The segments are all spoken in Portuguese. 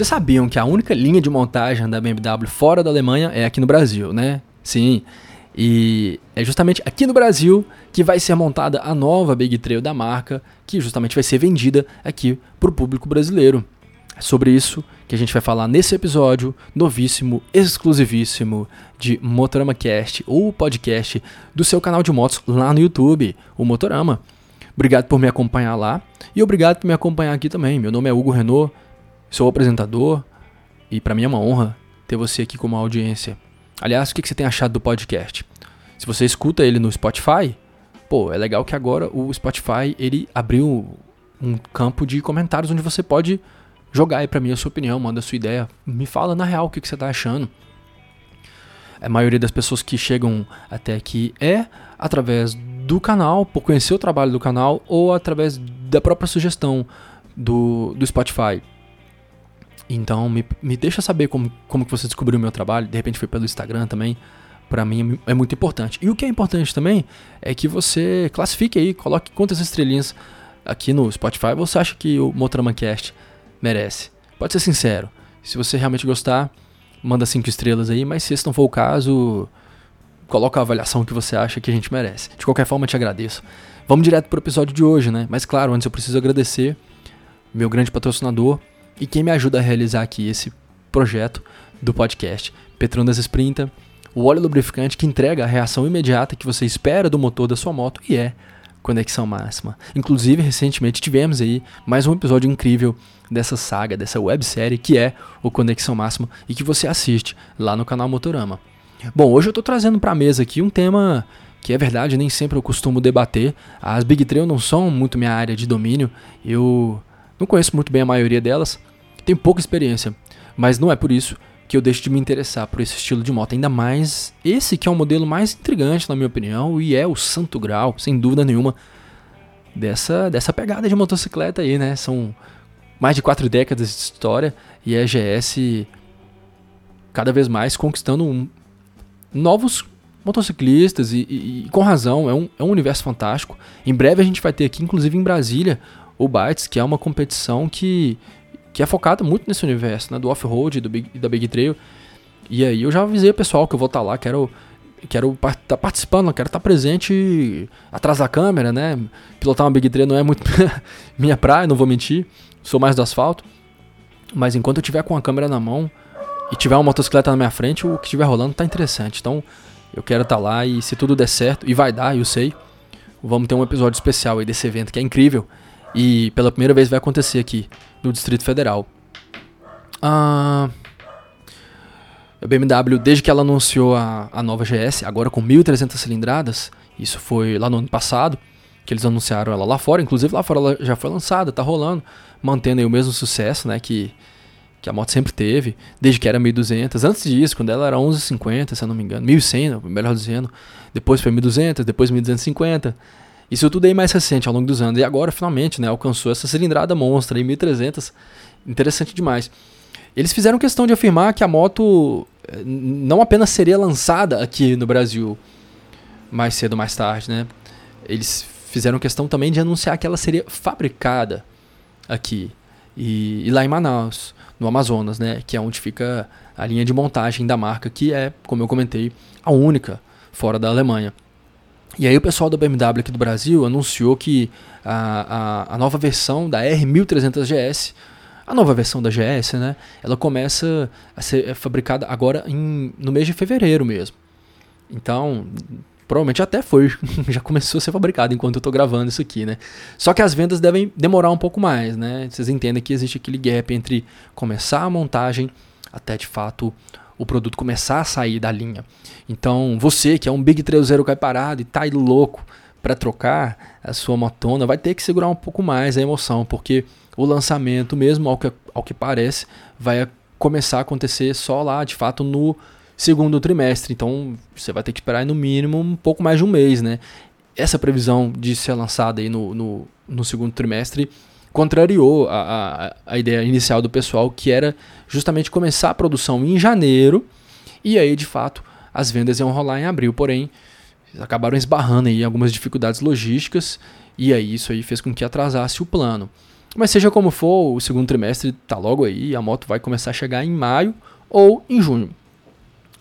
Vocês sabiam que a única linha de montagem da BMW fora da Alemanha é aqui no Brasil, né? Sim. E é justamente aqui no Brasil que vai ser montada a nova Big Trail da marca, que justamente vai ser vendida aqui para o público brasileiro. É sobre isso que a gente vai falar nesse episódio novíssimo, exclusivíssimo de Motorama Cast, ou podcast do seu canal de motos lá no YouTube, o Motorama. Obrigado por me acompanhar lá e obrigado por me acompanhar aqui também. Meu nome é Hugo Renault, sou apresentador e para mim é uma honra ter você aqui como audiência. Aliás, o que você tem achado do podcast? Se você escuta ele no Spotify, pô, é legal que agora o Spotify ele abriu um campo de comentários onde você pode jogar aí pra mim a sua opinião, manda a sua ideia, me fala na real o que, que você tá achando. A maioria das pessoas que chegam até aqui é através do canal, por conhecer o trabalho do canal, ou através da própria sugestão do, do Spotify. Então me, me deixa saber como, como que você descobriu o meu trabalho, de repente foi pelo Instagram também. Pra mim é muito importante. E o que é importante também é que você classifique aí, coloque quantas estrelinhas aqui no Spotify você acha que o Motoramancast Cast merece. Pode ser sincero. Se você realmente gostar, manda cinco estrelas aí, mas se esse não for o caso, coloca a avaliação que você acha que a gente merece. De qualquer forma, te agradeço. Vamos direto pro episódio de hoje, né? Mas claro, antes eu preciso agradecer meu grande patrocinador e quem me ajuda a realizar aqui esse projeto do podcast, Petronas Sprinta, o óleo lubrificante que entrega a reação imediata que você espera do motor da sua moto e é conexão máxima. Inclusive, recentemente tivemos aí mais um episódio incrível dessa saga, dessa websérie que é o Conexão Máxima e que você assiste lá no canal Motorama. Bom, hoje eu estou trazendo para a mesa aqui um tema que é verdade, nem sempre eu costumo debater. As Big Trail não são muito minha área de domínio, eu não conheço muito bem a maioria delas, tenho pouca experiência, mas não é por isso que eu deixo de me interessar por esse estilo de moto, ainda mais esse que é o modelo mais intrigante na minha opinião e é o santo grau, sem dúvida nenhuma, dessa, dessa pegada de motocicleta aí, né? São mais de quatro décadas de história e a GS cada vez mais conquistando um, novos motociclistas e, e, e, com razão, é um, é um universo fantástico. Em breve a gente vai ter aqui, inclusive em Brasília, o Bytes, que é uma competição que, que é focada muito nesse universo, né, do off-road e da Big Trail. E aí eu já avisei o pessoal que eu vou estar tá lá, quero quero estar tá participando, quero estar tá presente atrás da câmera, né? Pilotar uma Big Trail não é muito minha praia, não vou mentir sou mais do asfalto. Mas enquanto eu tiver com a câmera na mão e tiver uma motocicleta na minha frente, o que estiver rolando tá interessante. Então eu quero estar tá lá e se tudo der certo, e vai dar, eu sei, vamos ter um episódio especial aí desse evento que é incrível. E pela primeira vez vai acontecer aqui no Distrito Federal. Ah, a BMW, desde que ela anunciou a, a nova GS, agora com 1.300 cilindradas, isso foi lá no ano passado, que eles anunciaram ela lá fora, inclusive lá fora ela já foi lançada, tá rolando, mantendo aí o mesmo sucesso, né, que, que a moto sempre teve, desde que era 1200, antes disso, quando ela era 1150, se eu não me engano, 1100, melhor dizendo, depois foi 1200, depois 1250, isso tudo aí mais recente ao longo dos anos, e agora finalmente, né, alcançou essa cilindrada monstra aí, 1300, interessante demais. Eles fizeram questão de afirmar que a moto eh, não apenas seria lançada aqui no Brasil mais cedo ou mais tarde, né? Eles fizeram questão também de anunciar que ela seria fabricada aqui e, e, lá em Manaus, no Amazonas, né, que é onde fica a linha de montagem da marca, que é, como eu comentei, a única fora da Alemanha. E aí o pessoal da BMW aqui do Brasil anunciou que a, a, a nova versão da R1300 GS, a nova versão da GS, né, ela começa a ser fabricada agora em, no mês de fevereiro mesmo. Então, provavelmente até foi, já começou a ser fabricado enquanto eu estou gravando isso aqui, né? Só que as vendas devem demorar um pouco mais, né? Vocês entendem que existe aquele gap entre começar a montagem até de fato o produto começar a sair da linha. Então, você que é um Big 30 cai parado e tá aí louco para trocar a sua motona, vai ter que segurar um pouco mais a emoção, porque o lançamento mesmo, ao que, ao que parece, vai começar a acontecer só lá, de fato, no segundo trimestre. Então você vai ter que esperar no mínimo um pouco mais de um mês, né? Essa previsão de ser lançada aí no, no, no segundo trimestre contrariou a, a, a ideia inicial do pessoal, que era justamente começar a produção em janeiro e aí de fato as vendas iam rolar em abril. Porém, acabaram esbarrando aí algumas dificuldades logísticas e aí isso aí fez com que atrasasse o plano. Mas seja como for, o segundo trimestre tá logo aí, a moto vai começar a chegar em maio ou em junho.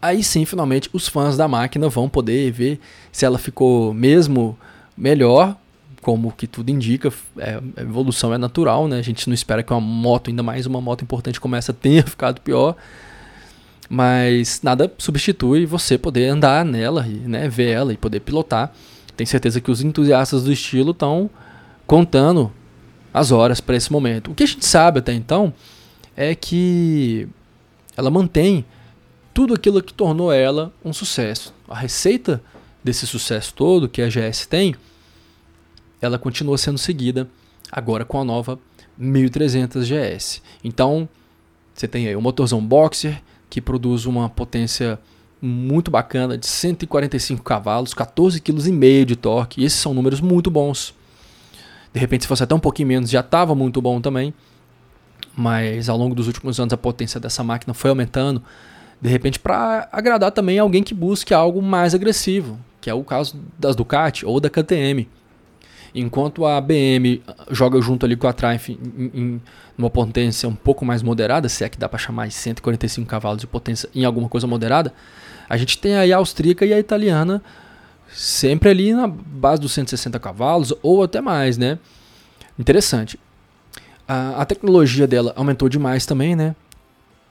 Aí sim, finalmente, os fãs da máquina vão poder ver se ela ficou mesmo melhor, como que tudo indica, é, a evolução é natural, né? A gente não espera que uma moto, ainda mais uma moto importante como essa, tenha ficado pior. Mas nada substitui você poder andar nela, né, ver ela e poder pilotar. Tenho certeza que os entusiastas do estilo estão contando as horas para esse momento. O que a gente sabe até então é que ela mantém tudo aquilo que tornou ela um sucesso. A receita desse sucesso todo que a GS tem, ela continua sendo seguida agora com a nova 1300 GS. Então, você tem aí o motorzão Boxer que produz uma potência muito bacana de 145 cavalos, 14,5 kg de torque. E esses são números muito bons. De repente, se fosse até um pouquinho menos, já estava muito bom também. Mas ao longo dos últimos anos, a potência dessa máquina foi aumentando. De repente, para agradar também alguém que busque algo mais agressivo, que é o caso das Ducati ou da KTM. Enquanto a BM joga junto ali com a Triumph em, em uma potência um pouco mais moderada, se é que dá para chamar de 145 cavalos de potência em alguma coisa moderada, a gente tem aí a austríaca e a italiana sempre ali na base dos 160 cavalos ou até mais, né? Interessante. A, a tecnologia dela aumentou demais também, né?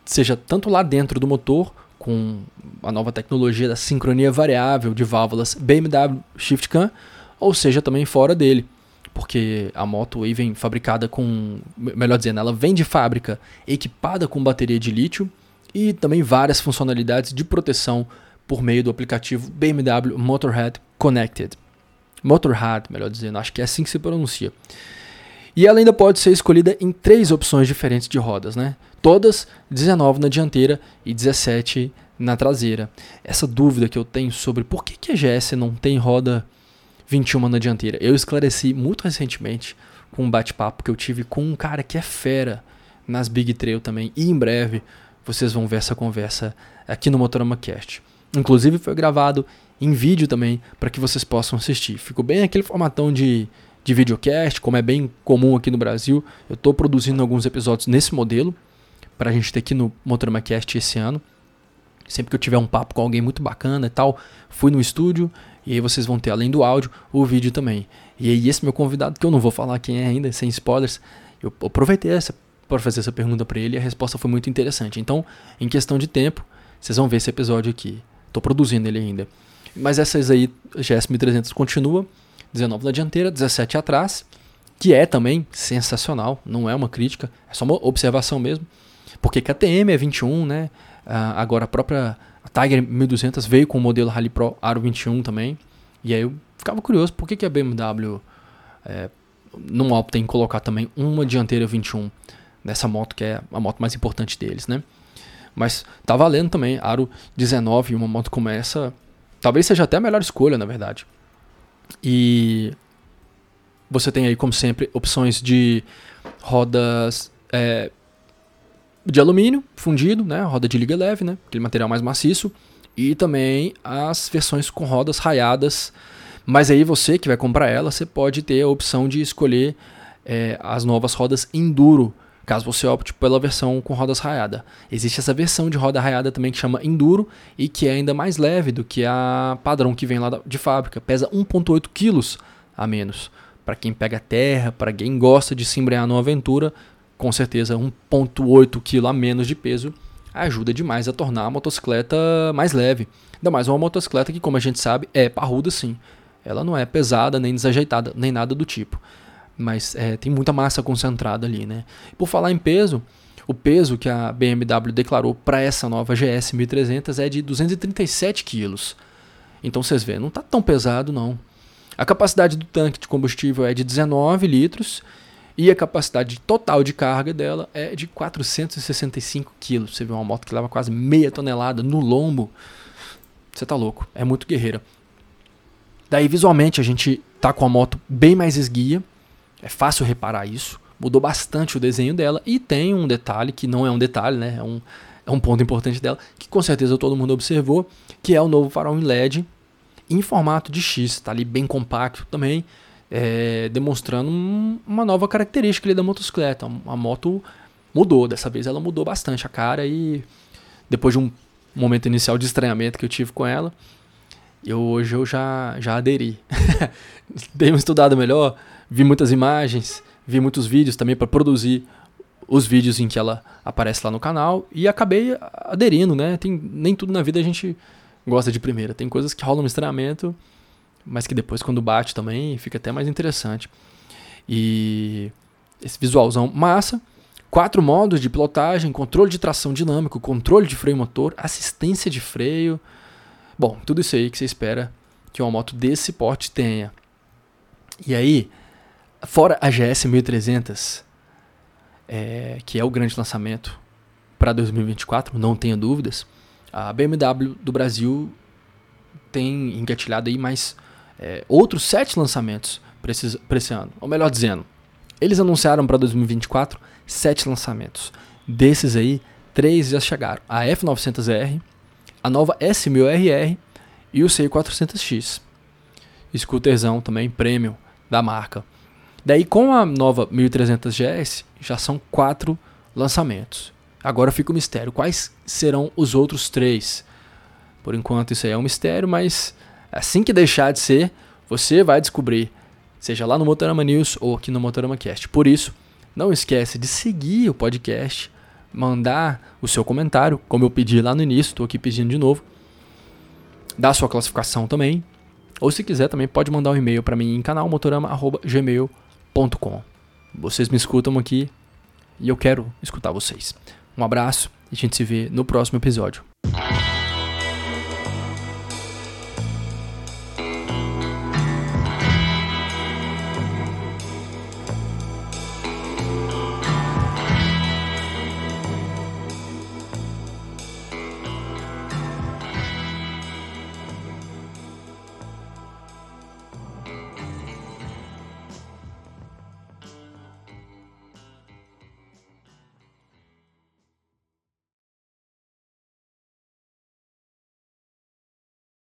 Seja tanto lá dentro do motor, com a nova tecnologia da sincronia variável de válvulas BMW Shift Cam, ou seja também fora dele. Porque a moto aí vem fabricada com, melhor dizendo, ela vem de fábrica equipada com bateria de lítio e também várias funcionalidades de proteção por meio do aplicativo BMW Motorhead Connected. Motorhead, melhor dizendo, acho que é assim que se pronuncia. E ela ainda pode ser escolhida em três opções diferentes de rodas, né? Todas 19 na dianteira e 17 na traseira. Essa dúvida que eu tenho sobre por que, que a GS não tem roda 21 na dianteira, eu esclareci muito recentemente com um bate-papo que eu tive com um cara que é fera nas Big Trail também. E em breve vocês vão ver essa conversa aqui no Motorama Cast. Inclusive foi gravado em vídeo também para que vocês possam assistir. Ficou bem aquele formatão de, de videocast, como é bem comum aqui no Brasil. Eu estou produzindo alguns episódios nesse modelo para a gente ter aqui no Motorama Cast esse ano. Sempre que eu tiver um papo com alguém muito bacana e tal, fui no estúdio e aí vocês vão ter, além do áudio, o vídeo também. E aí esse meu convidado, que eu não vou falar quem é ainda, sem spoilers, eu aproveitei essa para fazer essa pergunta para ele e a resposta foi muito interessante. Então, em questão de tempo, vocês vão ver esse episódio aqui. Estou produzindo ele ainda. Mas essas aí, GS 1300 continua, 19 na dianteira, 17 atrás, que é também sensacional, não é uma crítica, é só uma observação mesmo. Porque KTM é 21, né? Uh, agora a própria Tiger 1200 veio com o modelo Rally Pro Aro 21 também. E aí eu ficava curioso, por que, que a BMW é, não opta em colocar também uma dianteira 21 nessa moto que é a moto mais importante deles, né? Mas tá valendo também, Aro 19, uma moto como essa, talvez seja até a melhor escolha, na verdade. E você tem aí, como sempre, opções de rodas é, de alumínio fundido, né? Roda de liga leve, né? Aquele material mais maciço. E também as versões com rodas raiadas. Mas aí você que vai comprar ela, você pode ter a opção de escolher é, as novas rodas Enduro, caso você opte pela versão com rodas raiada. Existe essa versão de roda raiada também que chama Enduro e que é ainda mais leve do que a padrão que vem lá de fábrica. Pesa 1,8 kg a menos. Para quem pega terra, para quem gosta de se embrear numa aventura, com certeza 1,8 kg a menos de peso ajuda demais a tornar a motocicleta mais leve. Ainda mais uma motocicleta que, como a gente sabe, é parruda sim. Ela não é pesada, nem desajeitada, nem nada do tipo. Mas é, tem muita massa concentrada ali, né? Por falar em peso, o peso que a BMW declarou para essa nova GS 1300 é de 237 kg. Então vocês veem, não está tão pesado não. A capacidade do tanque de combustível é de 19 litros e a capacidade total de carga dela é de 465 kg. Você vê uma moto que leva quase meia tonelada no lombo. Você tá louco, é muito guerreira. Daí visualmente a gente tá com a moto bem mais esguia. É fácil reparar isso. Mudou bastante o desenho dela e tem um detalhe que não é um detalhe, né? É um, é um ponto importante dela que com certeza todo mundo observou, que é o novo farol em LED em formato de X, tá ali bem compacto também é, demonstrando um, uma nova característica ali da motocicleta. A moto mudou, dessa vez ela mudou bastante a cara e depois de um momento inicial de estranhamento que eu tive com ela, eu hoje eu já, já aderi. Dei uma estudada melhor, vi muitas imagens, vi muitos vídeos também para produzir os vídeos em que ela aparece lá no canal e acabei aderindo, né? Tem, nem tudo na vida a gente gosta de primeira. Tem coisas que rolam um estranhamento, mas que depois quando bate também fica até mais interessante. E esse visualzão massa, quatro modos de pilotagem, controle de tração dinâmico, controle de freio motor, assistência de freio. Bom, tudo isso aí que você espera que uma moto desse porte tenha. E aí, fora a GS 1300, é, que é o grande lançamento para 2024, não tenha dúvidas, a BMW do Brasil tem engatilhado aí mais é, outros sete lançamentos para esse, esse ano. Ou melhor dizendo, eles anunciaram para 2024 sete lançamentos. Desses aí, três já chegaram: a F900R, a nova S1000RR e o C400X. Scooterzão também premium da marca. Daí com a nova 1300 GS já são quatro lançamentos. Agora fica o mistério. Quais serão os outros três? Por enquanto isso aí é um mistério, mas assim que deixar de ser, você vai descobrir, seja lá no Motorama News ou aqui no Motorama Cast. Por isso, não esquece de seguir o podcast, mandar o seu comentário, como eu pedi lá no início, estou aqui pedindo de novo. Dar sua classificação também. Ou se quiser também pode mandar um e-mail para mim em canalmotorama@gmail.com vocês me escutam aqui e eu quero escutar vocês. Um abraço e a gente se vê no próximo episódio.